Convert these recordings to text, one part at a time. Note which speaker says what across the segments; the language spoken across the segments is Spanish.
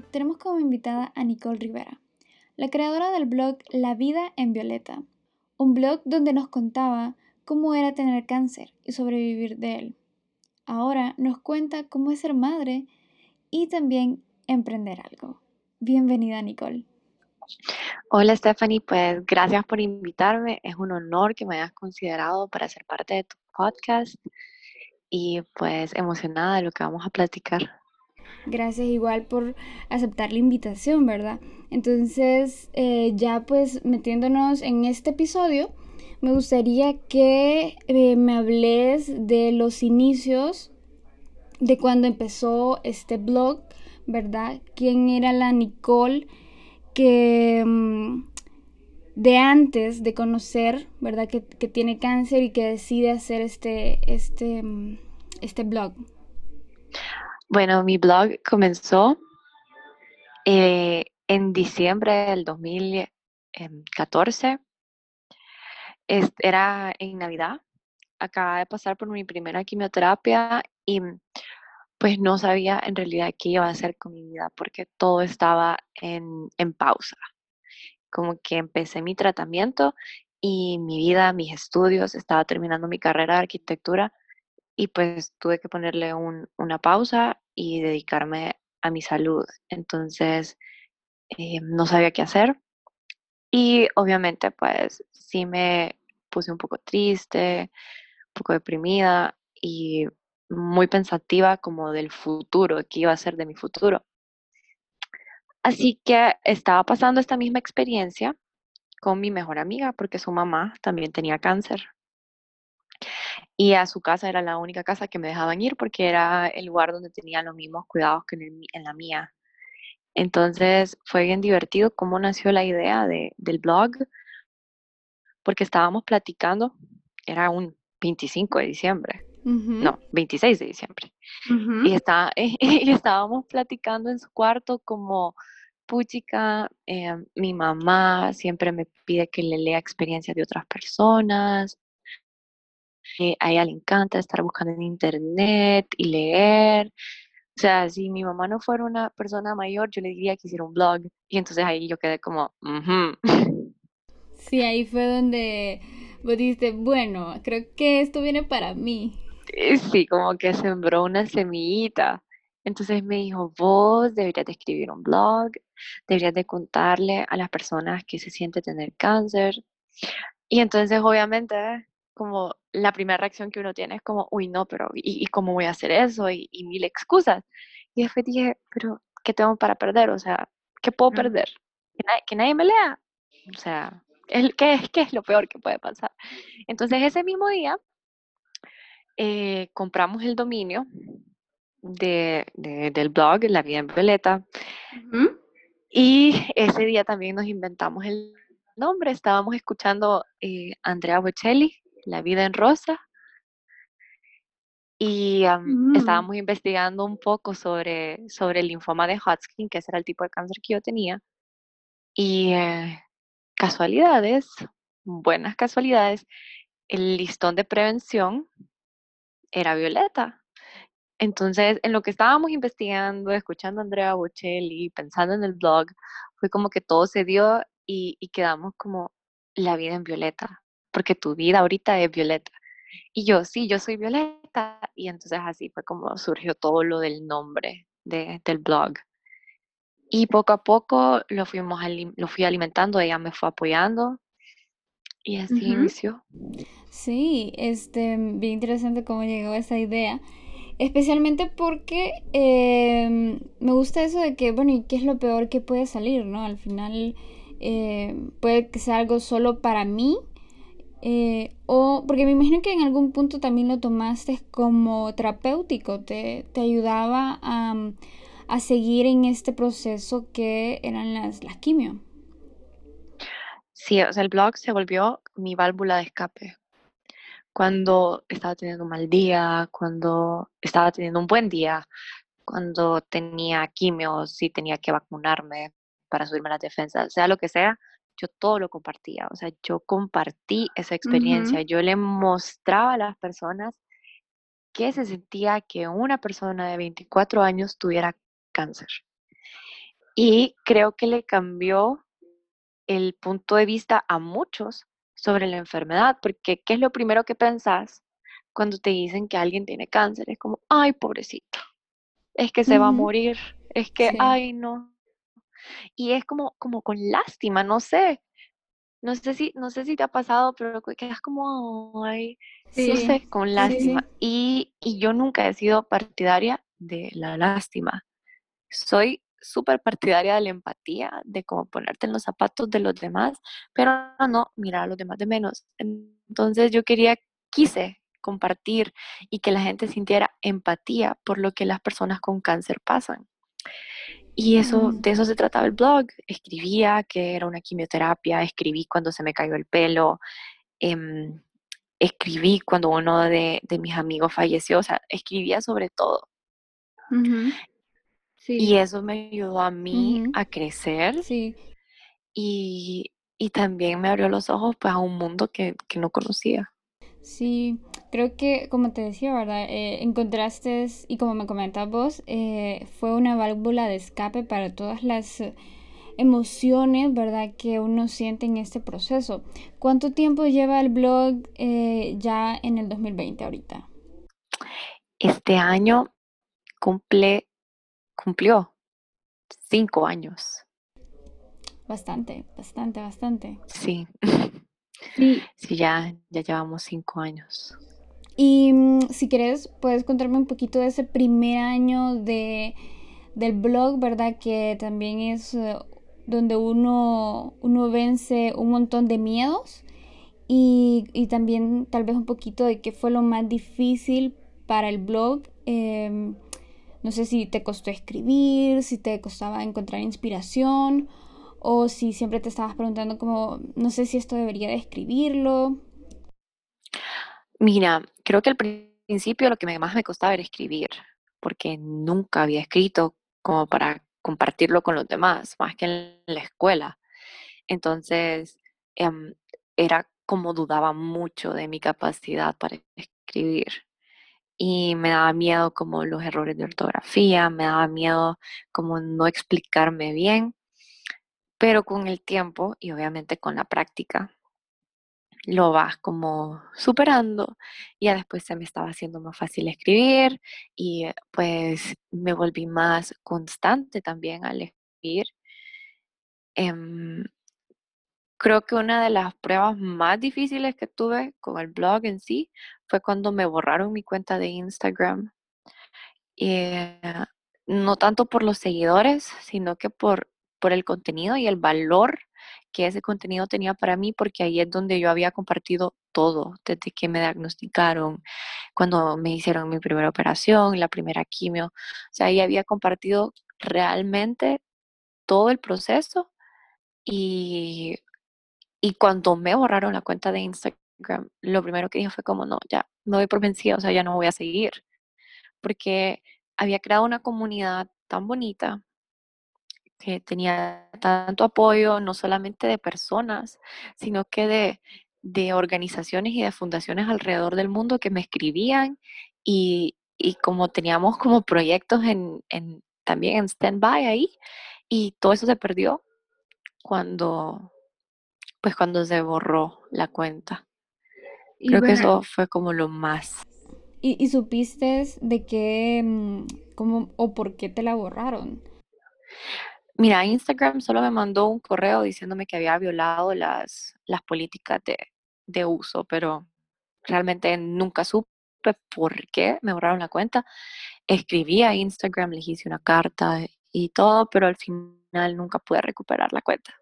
Speaker 1: Tenemos como invitada a Nicole Rivera, la creadora del blog La vida en Violeta, un blog donde nos contaba cómo era tener cáncer y sobrevivir de él. Ahora nos cuenta cómo es ser madre y también emprender algo. Bienvenida Nicole.
Speaker 2: Hola Stephanie, pues gracias por invitarme. Es un honor que me hayas considerado para ser parte de tu podcast y pues emocionada lo que vamos a platicar.
Speaker 1: Gracias igual por aceptar la invitación, ¿verdad? Entonces, eh, ya pues metiéndonos en este episodio, me gustaría que eh, me hables de los inicios de cuando empezó este blog, ¿verdad? ¿Quién era la Nicole que mm, de antes de conocer, ¿verdad? Que, que, tiene cáncer y que decide hacer este, este, mm, este blog.
Speaker 2: Bueno, mi blog comenzó eh, en diciembre del 2014. era en Navidad. Acababa de pasar por mi primera quimioterapia y pues no sabía en realidad qué iba a hacer con mi vida porque todo estaba en, en pausa. Como que empecé mi tratamiento y mi vida, mis estudios, estaba terminando mi carrera de arquitectura y pues tuve que ponerle un, una pausa y dedicarme a mi salud. Entonces, eh, no sabía qué hacer y obviamente pues sí me puse un poco triste, un poco deprimida y muy pensativa como del futuro, qué iba a ser de mi futuro. Así que estaba pasando esta misma experiencia con mi mejor amiga porque su mamá también tenía cáncer y a su casa era la única casa que me dejaban ir porque era el lugar donde tenía los mismos cuidados que en, la mía. Entonces fue bien divertido cómo nació la idea de, del blog, porque estábamos platicando, era un 25 de diciembre, no, 26 de diciembre, y, está, y estábamos platicando en su cuarto como, puchica, eh, mi mamá siempre me pide que le lea experiencias de otras personas, eh, a ella le encanta estar buscando en internet y leer. O sea, si mi mamá no fuera una persona mayor, yo le diría que hiciera un blog. Y entonces ahí yo quedé como,
Speaker 1: Sí, ahí fue donde vos dijiste, bueno, creo que esto viene para mí.
Speaker 2: Eh, sí, como que sembró una semillita. Entonces me dijo, vos deberías de escribir un blog, deberías de contarle a las personas que se siente tener cáncer. Y entonces obviamente como la primera reacción que uno tiene es como, uy, no, pero ¿y, cómo voy a hacer eso? Y, mil excusas. Y después dije, pero ¿qué tengo para perder? O sea, ¿qué puedo perder? ¿Que nadie, me lea? O sea, ¿qué, es, ¿qué es lo peor que puede pasar? Entonces ese mismo día eh, compramos el dominio de, del blog La Vida en Violeta. Y ese día también nos inventamos el nombre. Estábamos escuchando eh, Andrea Bocelli, la vida en rosa. Y mm. estábamos investigando un poco sobre, sobre el linfoma de Hodgkin, que ese era el tipo de cáncer que yo tenía. Y eh, casualidades, buenas casualidades, el listón de prevención era violeta. Entonces, en lo que estábamos investigando, escuchando a Andrea Bocelli, pensando en el blog, fue como que todo se dio y, y quedamos como la vida en violeta porque tu vida ahorita es Violeta. Y yo, sí, yo soy Violeta. Y entonces así fue como surgió todo lo del nombre de, del blog. Y poco a poco lo, fuimos, lo fui alimentando, ella me fue apoyando y así inició.
Speaker 1: Sí, este, bien interesante cómo llegó esa idea. Especialmente porque em, me gusta eso de que, bueno, ¿y qué es lo peor que puede salir, no? Al final eh, puede que sea algo solo para mí, eh, o porque me imagino que en algún punto también lo tomaste como terapéutico, te, ayudaba a, a seguir en este proceso que eran las, las quimio.
Speaker 2: Sí, o sea, el blog se volvió mi válvula de escape. Cuando estaba teniendo un mal día, cuando estaba teniendo un buen día, cuando tenía quimio, si tenía que vacunarme para subirme las defensas, sea lo que sea, yo todo lo compartía. O sea, yo compartí esa experiencia. Yo le mostraba a las personas que se sentía que una persona de 24 años tuviera cáncer. Y creo que le cambió el punto de vista a muchos sobre la enfermedad, porque ¿qué es lo primero que pensás cuando te dicen que alguien tiene cáncer? Es como, ay, pobrecito, es que se va a morir, es que, ay, no. Y es como, como con lástima, no sé. No sé si, no sé si te ha pasado, pero quedas como, ay, no sé, con lástima. y, y yo nunca he sido partidaria de la lástima. Soy súper partidaria de la empatía, de cómo ponerte en los zapatos de los demás, pero no mirar a los demás de menos. Entonces yo quería, quise compartir y que la gente sintiera empatía por lo que las personas con cáncer pasan. Y eso, mm. de eso se trataba el blog. Escribía que era una quimioterapia, escribí cuando se me cayó el pelo, em, escribí cuando uno de, mis amigos falleció, o sea, escribía sobre todo. Y eso me ayudó a mí a crecer.
Speaker 1: Sí.
Speaker 2: Y, también me abrió los ojos pues, a un mundo que, no conocía.
Speaker 1: Sí, creo que como te decía, ¿verdad? Eh, encontraste, y como me comentabas vos, eh, fue una válvula de escape para todas las emociones, ¿verdad? Que uno siente en este proceso. ¿Cuánto tiempo lleva el blog eh, ya en el 2020 ahorita?
Speaker 2: Este año cumple cumplió cinco años.
Speaker 1: Bastante, bastante, bastante.
Speaker 2: Sí. Sí, sí ya, ya llevamos cinco años.
Speaker 1: Y mm, si quieres, puedes contarme un poquito de ese primer año de, del blog, ¿verdad? Que también es eh, donde uno, uno vence un montón de miedos. Y, y, también tal vez un poquito de qué fue lo más difícil para el blog. Em, no sé si te costó escribir, si te costaba encontrar inspiración o si siempre te estabas preguntando como, no sé si esto debería de escribirlo.
Speaker 2: Mira, creo que al principio lo que más me costaba era escribir, porque nunca había escrito como para compartirlo con los demás, más que en la escuela. Entonces, em, era como dudaba mucho de mi capacidad para escribir y me daba miedo como los errores de ortografía, me daba miedo como no explicarme bien, pero con el tiempo y obviamente con la práctica lo vas como superando y ya después se me estaba haciendo más fácil escribir y eh, pues me volví más constante también al escribir. Em, creo que una de las pruebas más difíciles que tuve con el blog en sí fue cuando me borraron mi cuenta de Instagram. Eh, no tanto por los seguidores, sino que por, por el contenido y el valor que ese contenido tenía para mí, porque ahí es donde yo había compartido todo, desde que me diagnosticaron, cuando me hicieron mi primera operación, la primera quimio. O sea, ahí había compartido realmente todo el proceso y, y cuando me borraron la cuenta de Instagram, lo primero que dije fue como, no, ya, no doy por vencida, o sea, ya no voy a seguir. Porque había creado una comunidad tan bonita que tenía tanto apoyo, no solamente de personas, sino que de, de organizaciones y de fundaciones alrededor del mundo que me escribían y, y como teníamos como proyectos en, en, también en stand-by ahí y todo eso se perdió cuando pues cuando se borró la cuenta. Creo que eso fue como lo más.
Speaker 1: ¿Y, y supiste de qué, mm, cómo o por qué te la borraron?
Speaker 2: Mira, Instagram solo me mandó un correo diciéndome que había violado las, las políticas de, de uso, pero realmente nunca supe por qué me borraron la cuenta. Escribí a Instagram, les hice una carta y todo, pero al final nunca pude recuperar la cuenta.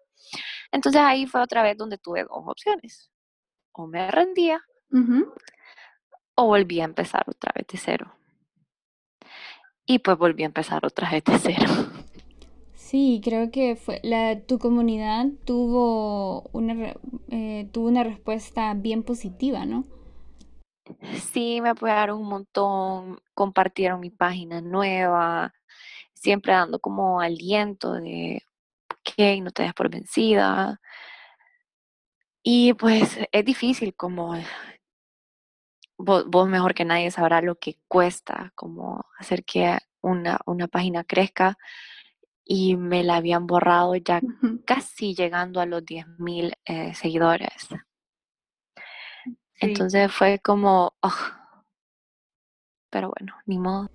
Speaker 2: Entonces ahí fue otra vez donde tuve dos opciones o me rendía o volví a empezar otra vez de cero. y pues volví a empezar otra vez de cero.
Speaker 1: Sí, creo que fue la, tu comunidad tuvo una, eh, tuvo una respuesta bien positiva, ¿no?
Speaker 2: Sí, me apoyaron un montón, compartieron mi página nueva, siempre dando como aliento de, ok, no te des por vencida. Y pues es difícil como vos, mejor que nadie sabrá lo que cuesta como hacer que una, una página crezca y me la habían borrado ya casi llegando a los 10.000 eh, seguidores. Entonces fue como, pero bueno, ni modo.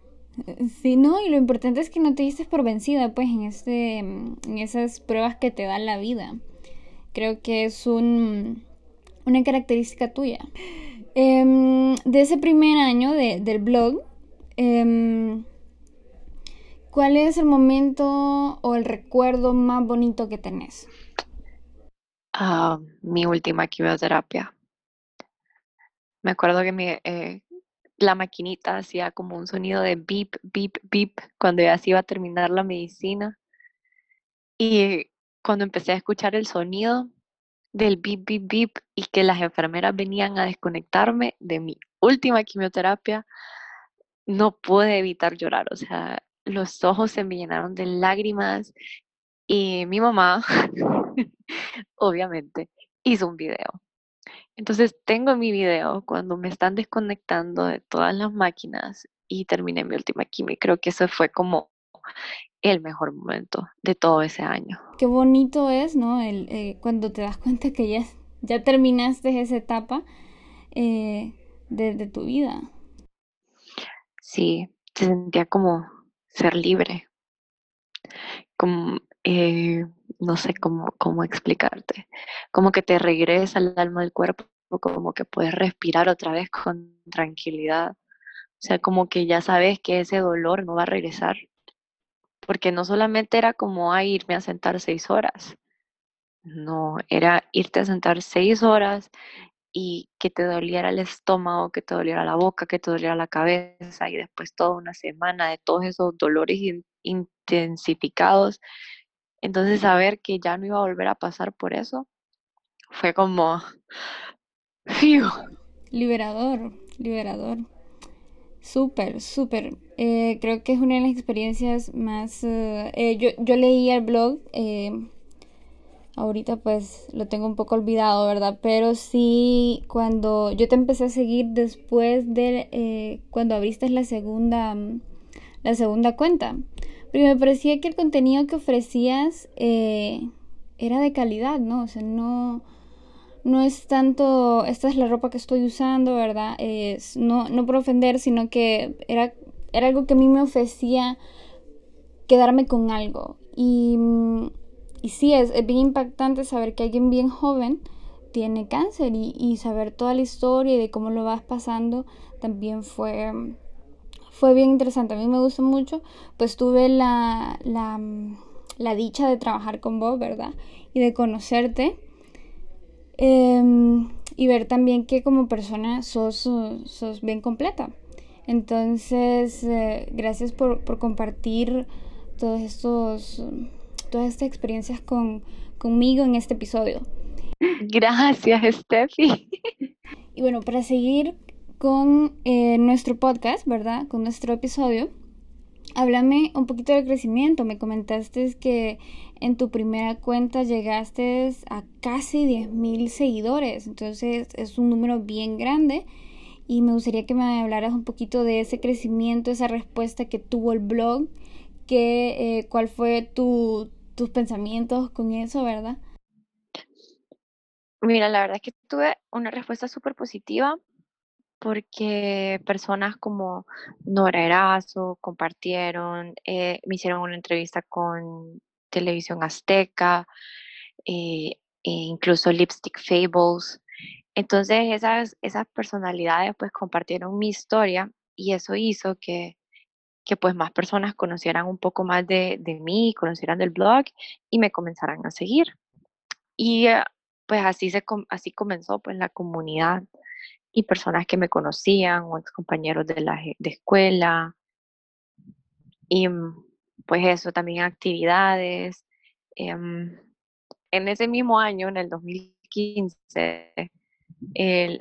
Speaker 1: Eh, sí, no, y lo importante es que no te diste por vencida, pues, en, este, en esas pruebas que te da la vida. Creo que es un, una característica tuya. Em, de ese primer año del blog, em, ¿cuál es el momento o el recuerdo más bonito que tenés?
Speaker 2: Ah, mi última quimioterapia. Me acuerdo que mi, eh, la maquinita hacía como un sonido de beep, beep, beep cuando ya se iba a terminar la medicina. Y cuando empecé a escuchar el sonido del beep, beep, beep y que las enfermeras venían a desconectarme de mi última quimioterapia, no pude evitar llorar. O sea, los ojos se me llenaron de lágrimas y mi mamá, obviamente, hizo un video entonces tengo mi video cuando me están desconectando de todas las máquinas y terminé mi última quimio. Creo que eso fue como el mejor momento de todo ese año.
Speaker 1: Qué bonito es, ¿no? El, eh, cuando te das cuenta que ya, ya terminaste esa etapa eh, de, tu vida.
Speaker 2: Sí, se sentía como ser libre, como eh, no sé cómo, cómo explicarte, como que te regresa el alma al cuerpo, como que puedes respirar otra vez con tranquilidad. O sea, como que ya sabes que ese dolor no va a regresar. Porque no solamente era como a irme a sentar seis horas. No, era irte a sentar seis horas y que te doliera el estómago, que te doliera la boca, que te doliera la cabeza y después toda una semana de todos esos dolores intensificados entonces saber que ya no iba a volver a pasar por eso fue como...
Speaker 1: Liberador, liberador. Súper, súper. Eh, creo que es una de las experiencias más... Eh, eh, yo, yo leí el blog, ahorita pues lo tengo un poco olvidado, ¿verdad? Pero sí, cuando yo te empecé a seguir después de cuando abriste la segunda, la segunda cuenta. Porque me parecía que el contenido que ofrecías eh, era de calidad, ¿no? O sea, no, no es tanto, esta es la ropa que estoy usando, ¿verdad? Es, no, no por ofender, sino que era, era algo que a mí me ofrecía quedarme con algo. Y, y sí, es, es, bien impactante saber que alguien bien joven tiene cáncer y, y saber toda la historia y de cómo lo vas pasando también fue fue bien interesante. A mí me gustó mucho, pues tuve la, la, dicha de trabajar con vos, ¿verdad? Y de conocerte. Em, y ver también que como persona sos, sos bien completa. Entonces, eh, gracias por, por, compartir todos estos, todas estas experiencias con, conmigo en este episodio.
Speaker 2: Gracias, Steffi.
Speaker 1: Y bueno, para seguir con eh, nuestro podcast, ¿verdad? Con nuestro episodio. Háblame un poquito del crecimiento. Me comentaste que en tu primera cuenta llegaste a casi 10.000 seguidores. Entonces es un número bien grande. Y me gustaría que me hablaras un poquito de ese crecimiento, esa respuesta que tuvo el blog. Que, eh, ¿Cuál fue tu, tus pensamientos con eso, verdad?
Speaker 2: Mira, la verdad es que tuve una respuesta súper positiva porque personas como Nora Erazo compartieron, eh, me hicieron una entrevista con Televisión Azteca, eh, e incluso Lipstick Fables. Entonces esas, esas personalidades pues compartieron mi historia y eso hizo que, que pues más personas conocieran un poco más de, de mí, conocieran del blog y me comenzaran a seguir. Y eh, pues así, se, así comenzó pues la comunidad y personas que me conocían o ex compañeros de la de escuela. Y pues eso, también actividades. Em, en ese mismo año, en el 2015,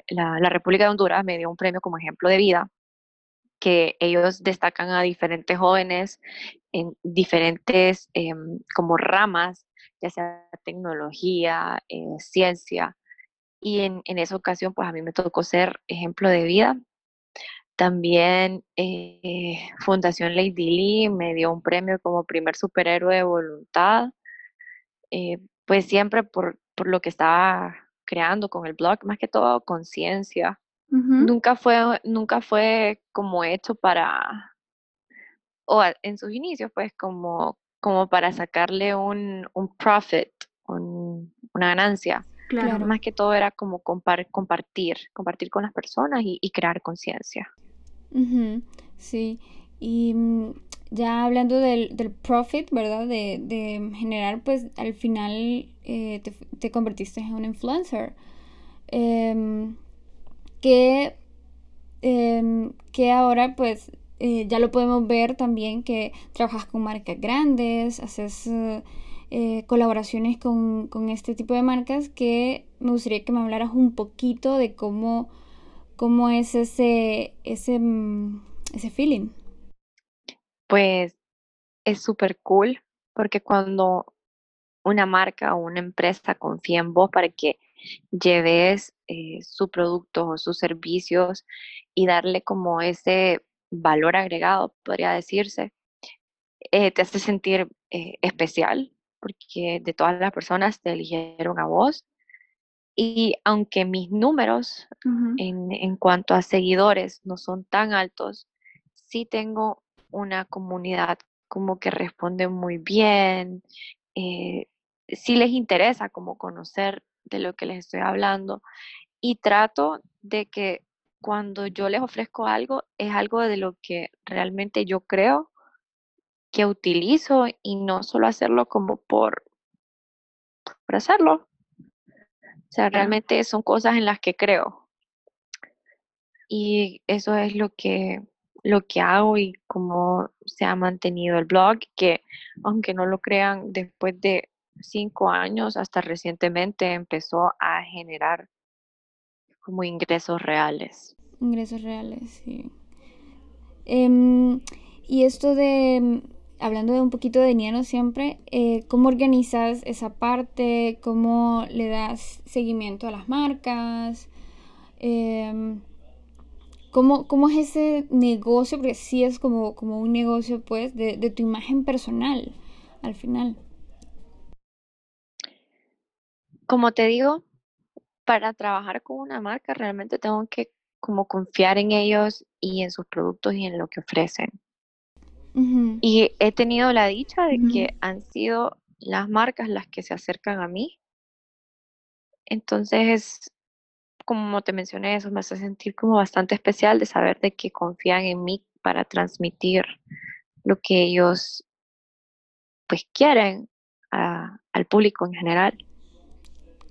Speaker 2: la, la, República de Honduras me dio un premio como ejemplo de vida, que ellos destacan a diferentes jóvenes en diferentes em, como ramas, ya sea tecnología, eh, ciencia. Y en, en, esa ocasión, pues a mí me tocó ser ejemplo de vida. También eh, Fundación Lady Lee me dio un premio como primer superhéroe de voluntad. Eh, pues siempre por, por lo que estaba creando con el blog, más que todo conciencia. Nunca fue, nunca fue como hecho para, o en sus inicios, pues como, como para sacarle un, un profit, una ganancia. Claro. Más que todo era como compartir, compartir con las personas y, crear conciencia.
Speaker 1: Sí, y mm, ya hablando del, del profit, ¿verdad? De, de, generar, pues al final eh, te, convertiste en un influencer. Em, que, em, que ahora pues eh, ya lo podemos ver también que trabajas con marcas grandes, haces eh, colaboraciones con, con, este tipo de marcas que me gustaría que me hablaras un poquito de cómo, cómo es ese, ese, mm, ese feeling.
Speaker 2: Pues es súper cool porque cuando una marca o una empresa confía en vos para que lleves eh, su producto o sus servicios y darle como ese valor agregado, podría decirse, eh, te hace sentir eh, especial porque de todas las personas te eligieron a vos. Y aunque mis números en, en cuanto a seguidores no son tan altos, sí tengo una comunidad como que responde muy bien, eh, si les interesa como conocer de lo que les estoy hablando y trato de que cuando yo les ofrezco algo es algo de lo que realmente yo creo que utilizo y no solo hacerlo como por, por hacerlo. O sea, realmente son cosas en las que creo. Y eso es lo que lo que hago y cómo se ha mantenido el blog, que aunque no lo crean, después de cinco años hasta recientemente empezó a generar como ingresos reales.
Speaker 1: Ingresos reales, sí. Em, y esto de, hablando de un poquito de dinero siempre, eh, ¿cómo organizas esa parte? ¿Cómo le das seguimiento a las marcas? Eh, ¿Cómo, ¿Cómo, es ese negocio? Porque sí es como, como un negocio, pues, de, tu imagen personal, al final.
Speaker 2: Como te digo, para trabajar con una marca realmente tengo que como confiar en ellos y en sus productos y en lo que ofrecen. Y he tenido la dicha de que han sido las marcas las que se acercan a mí. Entonces, como te mencioné, eso me hace sentir como bastante especial de saber de que confían en mí para transmitir lo que ellos pues quieren al público en general.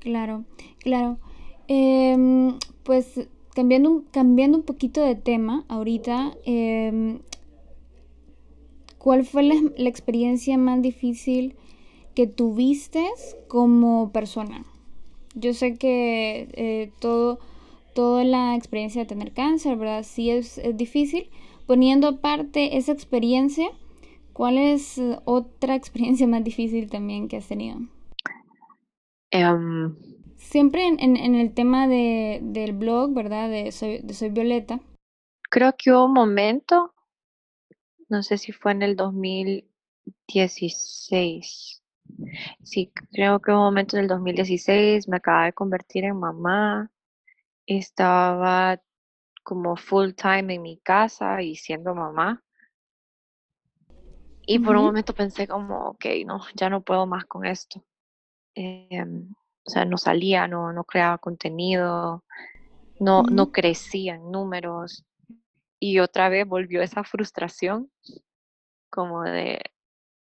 Speaker 1: Claro, claro. Em, pues cambiando un, cambiando un poquito de tema ahorita, em, ¿cuál fue la, la, experiencia más difícil que tuviste como persona? Yo sé que eh, todo, toda la experiencia de tener cáncer, ¿verdad? Sí es, difícil. Poniendo aparte esa experiencia, ¿cuál es eh, otra experiencia más difícil también que has tenido?
Speaker 2: Em,
Speaker 1: Siempre en, en, el tema de, del blog, ¿verdad? De Soy, de Soy Violeta.
Speaker 2: Creo que hubo un momento, no sé si fue en el 2016, Sí, creo que un momento en el 2016 me acababa de convertir en mamá. Estaba como full time en mi casa y siendo mamá. Y por un momento pensé como, ok, no, ya no puedo más con esto. Em, o sea, no salía, no, no creaba contenido, no, no crecía en números. Y otra vez volvió esa frustración como de,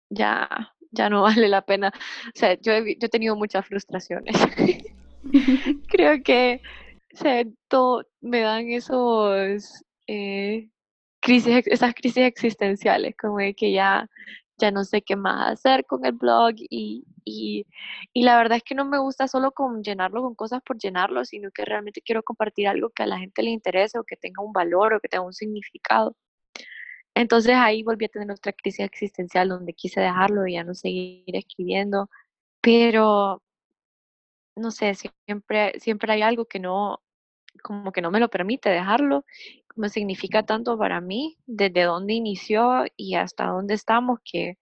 Speaker 2: ya, ya no vale la pena. O sea, yo he, yo he tenido muchas frustraciones. Creo que, o sea, todo, me dan esos, eh, crisis, esas crisis existenciales, como de que ya, ya no sé qué más hacer con el blog y, y, y la verdad es que no me gusta solo con llenarlo con cosas por llenarlo, sino que realmente quiero compartir algo que a la gente le interese o que tenga un valor o que tenga un significado. Entonces ahí volví a tener otra crisis existencial donde quise dejarlo y ya no seguir escribiendo, pero no sé, siempre, siempre hay algo que no, como que no me lo permite dejarlo, como significa tanto para mí, desde dónde inició y hasta dónde estamos, que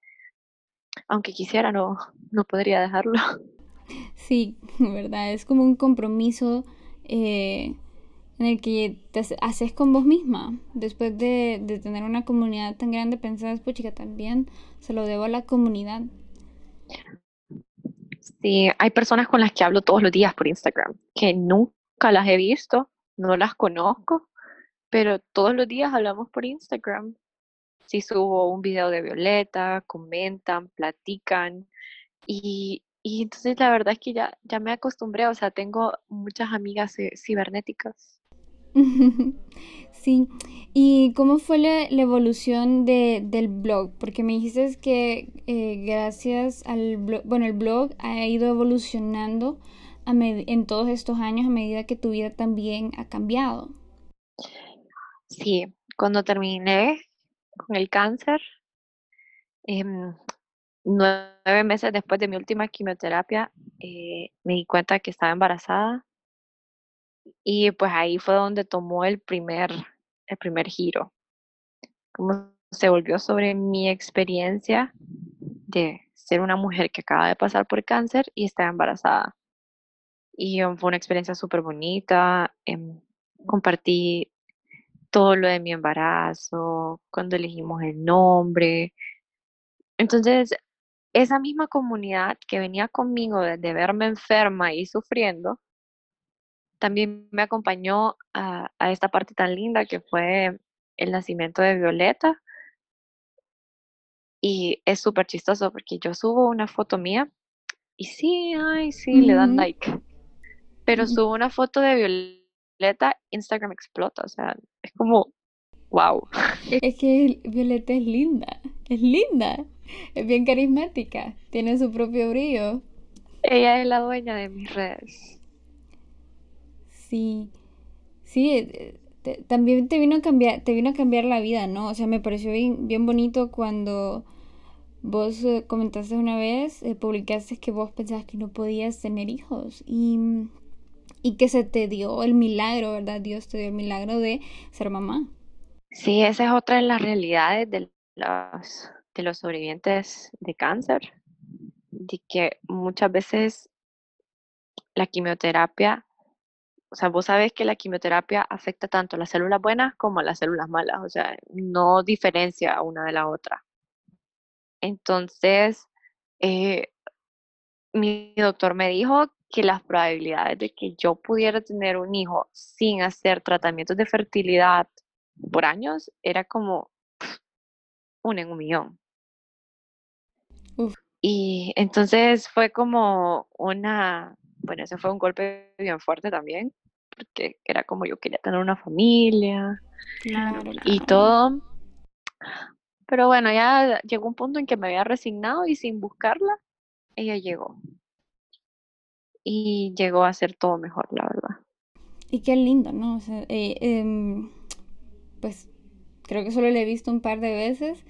Speaker 2: aunque quisiera no, no podría dejarlo.
Speaker 1: Sí, verdad, es como un compromiso eh, en el que te haces con vos misma. Después de, de tener una comunidad tan grande, pensás, puchica, también se lo debo a la comunidad.
Speaker 2: Sí, hay personas con las que hablo todos los días por Instagram, que nunca las he visto, no las conozco, pero todos los días hablamos por Instagram. Si subo un video de Violeta, comentan, platican y, y entonces la verdad es que ya, ya me acostumbré, o sea, tengo muchas amigas cibernéticas.
Speaker 1: Sí, ¿y cómo fue la, evolución de, del blog? Porque me dijiste que eh, gracias al blog, bueno, el blog ha ido evolucionando en todos estos años a medida que tu vida también ha cambiado.
Speaker 2: Sí, cuando terminé con el cáncer, em, nueve meses después de mi última quimioterapia, eh, me di cuenta que estaba embarazada y pues ahí fue donde tomó el primer, el primer giro. Cómo se volvió sobre mi experiencia de ser una mujer que acaba de pasar por cáncer y está embarazada. Y um, fue una experiencia súper bonita. Em, compartí todo lo de mi embarazo, cuando elegimos el nombre. Entonces, esa misma comunidad que venía conmigo de verme enferma y sufriendo, también me acompañó a, esta parte tan linda que fue el nacimiento de Violeta. Y es súper chistoso porque yo subo una foto mía y sí, ay, sí, le dan like. Pero subo una foto de Violeta, Instagram explota. O sea, es como, wow.
Speaker 1: Es que Violeta es linda, es linda, es bien carismática, tiene su propio brillo.
Speaker 2: Ella es la dueña de mis redes.
Speaker 1: Sí, sí, eh, también te vino a cambiar, te vino a cambiar la vida, ¿no? O sea, me pareció bien, bien bonito cuando vos eh, comentaste una vez, eh, publicaste que vos pensabas que no podías tener hijos y, y que se te dio el milagro, ¿verdad? Dios te dio el milagro de ser mamá.
Speaker 2: Sí, esa es otra de las realidades de los, de los sobrevivientes de cáncer, de que muchas veces la quimioterapia o sea, vos sabés que la quimioterapia afecta tanto a las células buenas como a las células malas, o sea, no diferencia una de la otra. Entonces, eh, mi doctor me dijo que las probabilidades de que yo pudiera tener un hijo sin hacer tratamientos de fertilidad por años era como un en un millón. Y entonces fue como una, bueno, ese fue un golpe bien fuerte también, porque era como yo quería tener una familia y todo. Pero bueno, ya llegó un punto en que me había resignado y sin buscarla, ella llegó. Y llegó a ser todo mejor, la verdad.
Speaker 1: Y qué lindo, ¿no? O sea, eh, em, pues creo que solo la he visto un par de veces,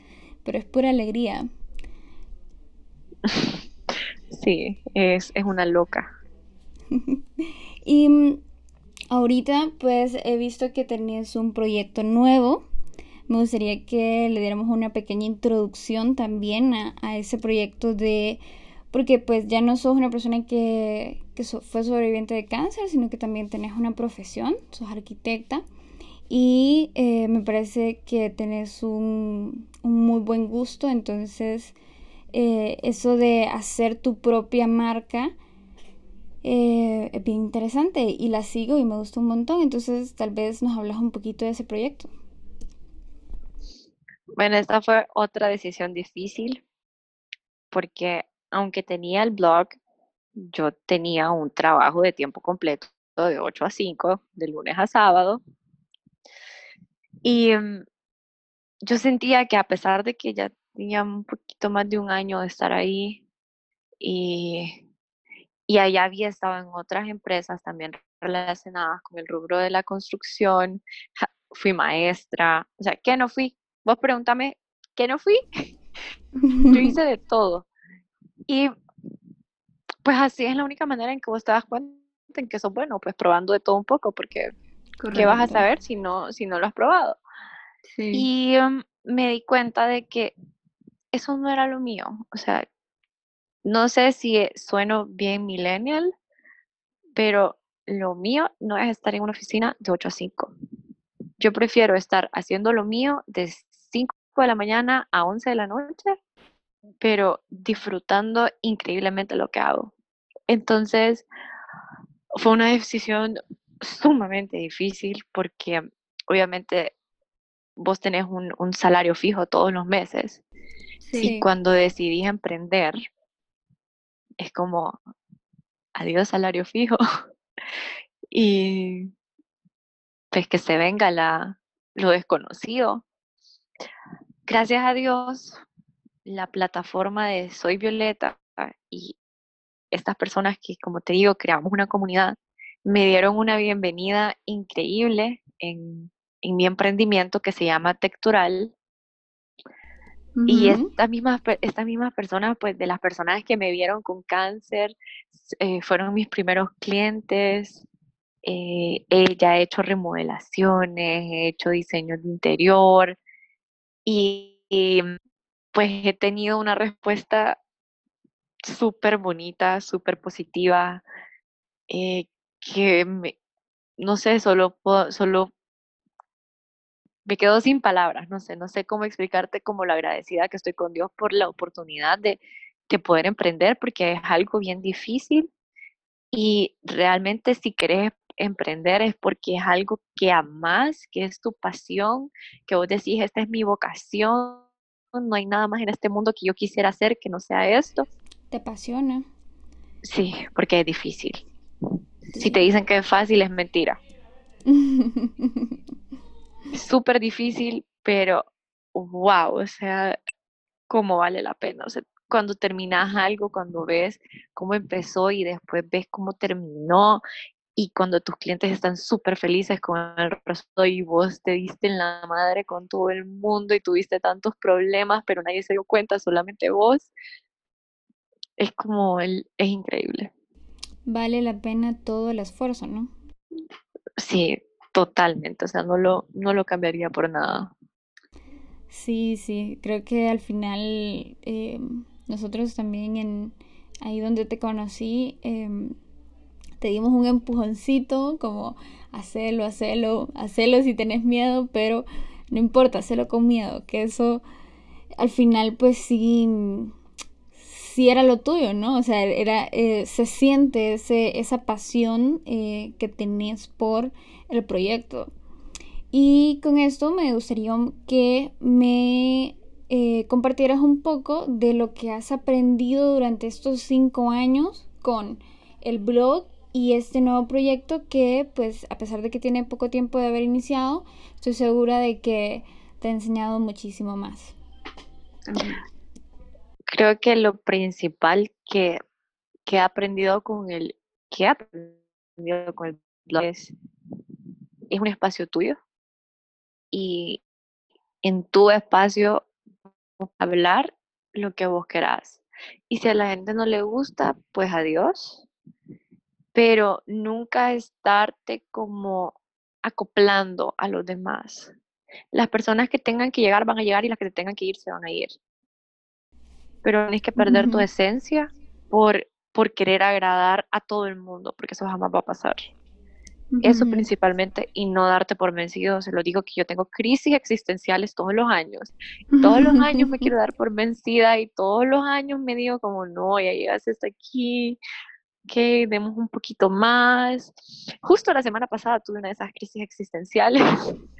Speaker 1: pero es pura alegría.
Speaker 2: sí, es, es una loca.
Speaker 1: y mm, Ahorita pues he visto que tenías un proyecto nuevo. Me gustaría que le diéramos una pequeña introducción también a, ese proyecto de... Porque pues ya no sos una persona que, fue sobreviviente de cáncer, sino que también tenés una profesión, sos arquitecta. Y eh, me parece que tenés un, muy buen gusto, entonces eh, eso de hacer tu propia marca eh, es bien interesante y la sigo y me gusta un montón. Entonces, tal vez nos hablas un poquito de ese proyecto.
Speaker 2: Bueno, esta fue otra decisión difícil porque aunque tenía el blog, yo tenía un trabajo de tiempo completo de 8 a 5, de lunes a sábado. Y mm, yo sentía que a pesar de que ya tenía un poquito más de un año de estar ahí y, y allá había estado en otras empresas también relacionadas con el rubro de la construcción, fui maestra, o sea, ¿qué no fui? Vos pregúntame, ¿qué no fui? yo hice de todo. Y pues así es la única manera en que vos te das cuenta en que sos bueno, pues probando de todo un poco, porque ¿qué vas a saber si no, si no lo has probado? Y um, me di cuenta de que eso no era lo mío. O sea, no sé si sueno bien millennial, pero lo mío no es estar en una oficina de 8 a 5. Yo prefiero estar haciendo lo mío de 5 de la mañana a 11 de la noche, pero disfrutando increíblemente lo que hago. Entonces, fue una decisión sumamente difícil porque obviamente vos tenés un, salario fijo todos los meses. Y cuando decidí emprender, es como, adiós salario fijo. y pues que se venga la, lo desconocido. Gracias a Dios, la plataforma de Soy Violeta y estas personas que, como te digo, creamos una comunidad, me dieron una bienvenida increíble en, en mi emprendimiento que se llama Tectural. Y estas mismas, estas mismas personas, pues de las personas que me vieron con cáncer, eh, fueron mis primeros clientes. Eh, ella he hecho remodelaciones, he hecho diseños de interior y, pues he tenido una respuesta súper bonita, súper positiva, eh, que me, no sé, solo, solo me quedo sin palabras, no sé, no sé cómo explicarte como lo agradecida que estoy con Dios por la oportunidad de, de poder emprender, porque es algo bien difícil y realmente si querés emprender es porque es algo que amas, que es tu pasión, que vos decís, esta es mi vocación, no hay nada más en este mundo que yo quisiera hacer que no sea esto.
Speaker 1: ¿Te apasiona?
Speaker 2: Sí, porque es difícil. Si te dicen que es fácil, es mentira. súper difícil, pero wow, o sea, cómo vale la pena. O sea, cuando terminas algo, cuando ves cómo empezó y después ves cómo terminó y cuando tus clientes están súper felices con el rostro y vos te diste en la madre con todo el mundo y tuviste tantos problemas, pero nadie se dio cuenta, solamente vos, es como, el, es increíble.
Speaker 1: Vale la pena todo el esfuerzo, ¿no?
Speaker 2: Sí, totalmente, o sea, no lo, no lo cambiaría por nada.
Speaker 1: Sí, sí, creo que al final eh, nosotros también en ahí donde te conocí, em, te dimos un empujoncito como hacelo, hacelo, hacelo si tenés miedo, pero no importa, hacelo con miedo, que eso al final pues sí si era lo tuyo, ¿no? O sea, era, eh, se siente ese, esa pasión eh, que tenés por el proyecto. Y con esto me gustaría que me eh, compartieras un poco de lo que has aprendido durante estos cinco años con el blog y este nuevo proyecto que, pues, a pesar de que tiene poco tiempo de haber iniciado, estoy segura de que te ha enseñado muchísimo más
Speaker 2: creo que lo principal que, he aprendido con el que he aprendido con el blog es, es un espacio tuyo y en tu espacio hablar lo que vos querás. Y si a la gente no le gusta, pues adiós. Pero nunca estarte como acoplando a los demás. Las personas que tengan que llegar van a llegar y las que tengan que ir se van a ir pero tienes que perder tu esencia por, por querer agradar a todo el mundo, porque eso jamás va a pasar. Eso principalmente y no darte por vencido. Se lo digo que yo tengo crisis existenciales todos los años. Todos los años me quiero dar por vencida y todos los años me digo como, no, ya llegaste hasta aquí, que demos un poquito más. Justo la semana pasada tuve una de esas crisis existenciales.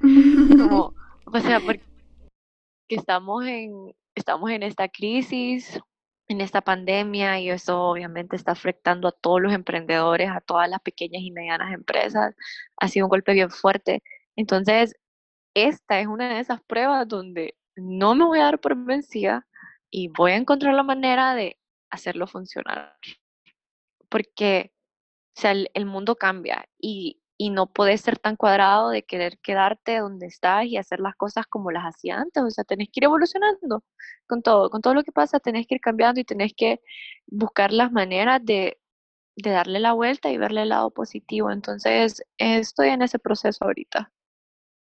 Speaker 2: como, o sea, porque estamos en, estamos en esta crisis, en esta pandemia y eso obviamente está afectando a todos los emprendedores, a todas las pequeñas y medianas empresas. Ha sido un golpe bien fuerte. Entonces, esta es una de esas pruebas donde no me voy a dar por vencida y voy a encontrar la manera de hacerlo funcionar. Porque o sea, el, mundo cambia y, y, no puedes ser tan cuadrado de querer quedarte donde estás y hacer las cosas como las hacía antes. O sea, tenés que ir evolucionando con todo, con todo lo que pasa, tenés que ir cambiando y tenés que buscar las maneras de, de darle la vuelta y verle el lado positivo. Entonces, estoy en ese proceso ahorita.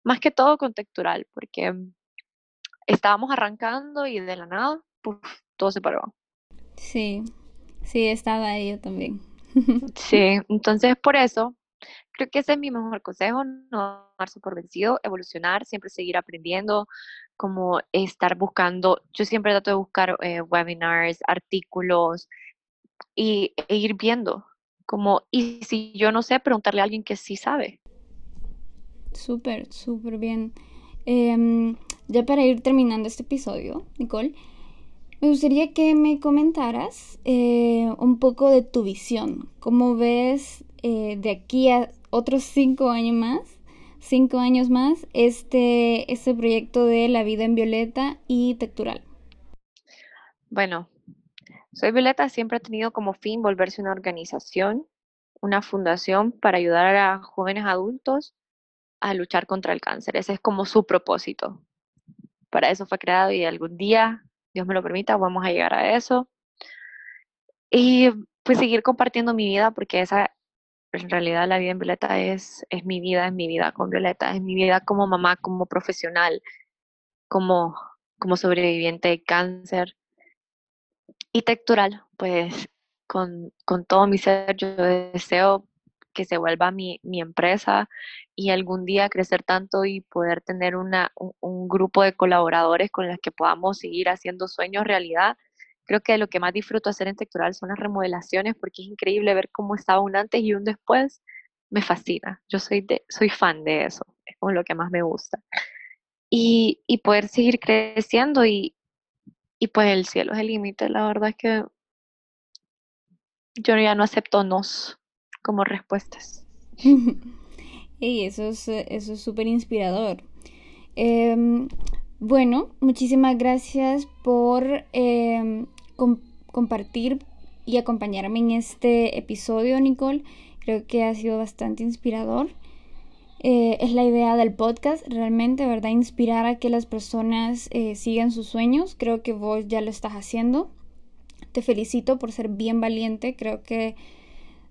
Speaker 2: Más que todo contextural, porque estábamos arrancando y de la nada, todo se paró.
Speaker 1: Sí, sí, estaba yo también.
Speaker 2: Sí, entonces por eso creo que ese es mi mejor consejo, no darse por vencido, evolucionar, siempre seguir aprendiendo, como estar buscando, yo siempre trato de buscar eh, webinars, artículos y, e ir viendo, como, y si yo no sé, preguntarle a alguien que sí sabe.
Speaker 1: Súper, súper bien. Em, ya para ir terminando este episodio, Nicole, me gustaría que me comentaras eh, un poco de tu visión. ¿Cómo ves eh, de aquí a otros cinco años más, cinco años más, este, este proyecto de la vida en Violeta y Tectural?
Speaker 2: Bueno, Soy Violeta siempre ha tenido como fin volverse una organización, una fundación para ayudar a jóvenes adultos a luchar contra el cáncer. Ese es como su propósito. Para eso fue creado y algún día Dios me lo permita, vamos a llegar a eso. Y pues seguir compartiendo mi vida, porque esa, en realidad la vida en Violeta es, es mi vida, es mi vida con Violeta, es mi vida como mamá, como profesional, como, como sobreviviente de cáncer. Y textural, pues con, con todo mi ser yo deseo que se vuelva mi, mi empresa y algún día crecer tanto y poder tener una, un, grupo de colaboradores con los que podamos seguir haciendo sueños realidad. Creo que lo que más disfruto hacer en Textural son las remodelaciones porque es increíble ver cómo estaba un antes y un después. Me fascina. Yo soy, de, soy fan de eso. Es como lo que más me gusta. Y, y poder seguir creciendo y, y pues el cielo es el límite. La verdad es que yo ya no acepto nos como respuestas.
Speaker 1: y eso es eso es súper inspirador. Em, bueno, muchísimas gracias por em, compartir y acompañarme en este episodio, Nicole. Creo que ha sido bastante inspirador. Eh, es la idea del podcast, realmente, ¿verdad? Inspirar a que las personas eh, sigan sus sueños. Creo que vos ya lo estás haciendo. Te felicito por ser bien valiente. Creo que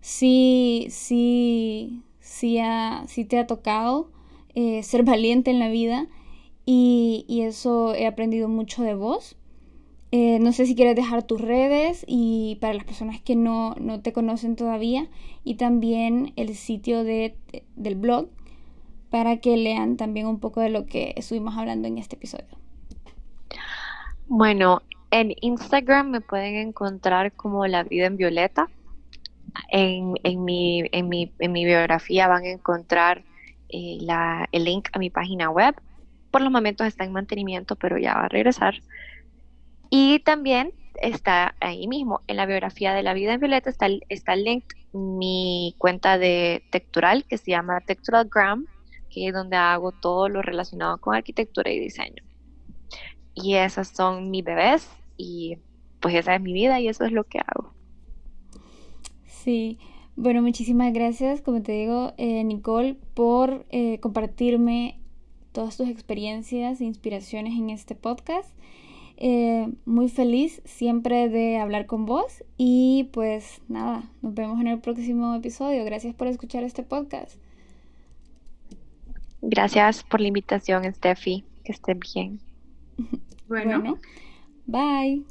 Speaker 1: sí, sí, sí, te ha tocado eh, ser valiente en la vida y, eso he aprendido mucho de vos. Eh, no sé si quieres dejar tus redes y para las personas que no, no te conocen todavía y también el sitio de, del blog para que lean también un poco de lo que estuvimos hablando en este episodio.
Speaker 2: Bueno, en Instagram me pueden encontrar como La Vida en Violeta en, en, mi, en, mi, en mi biografía van a encontrar eh, la, el link a mi página web. Por los momentos está en mantenimiento, pero ya va a regresar. Y también está ahí mismo, en la biografía de la vida en Violeta está, está el link mi cuenta de Textural que se llama Texturalgram, que es donde hago todo lo relacionado con arquitectura y diseño. Y esas son mis bebés y pues esa es mi vida y eso es lo que hago.
Speaker 1: Sí, bueno, muchísimas gracias, como te digo, eh, Nicole, por eh, compartirme todas tus experiencias e inspiraciones en este podcast. Eh, muy feliz siempre de hablar con vos y pues nada, nos vemos en el próximo episodio. Gracias por escuchar este podcast.
Speaker 2: Gracias por la invitación, Steffi. Que estén bien.
Speaker 1: bueno, bye.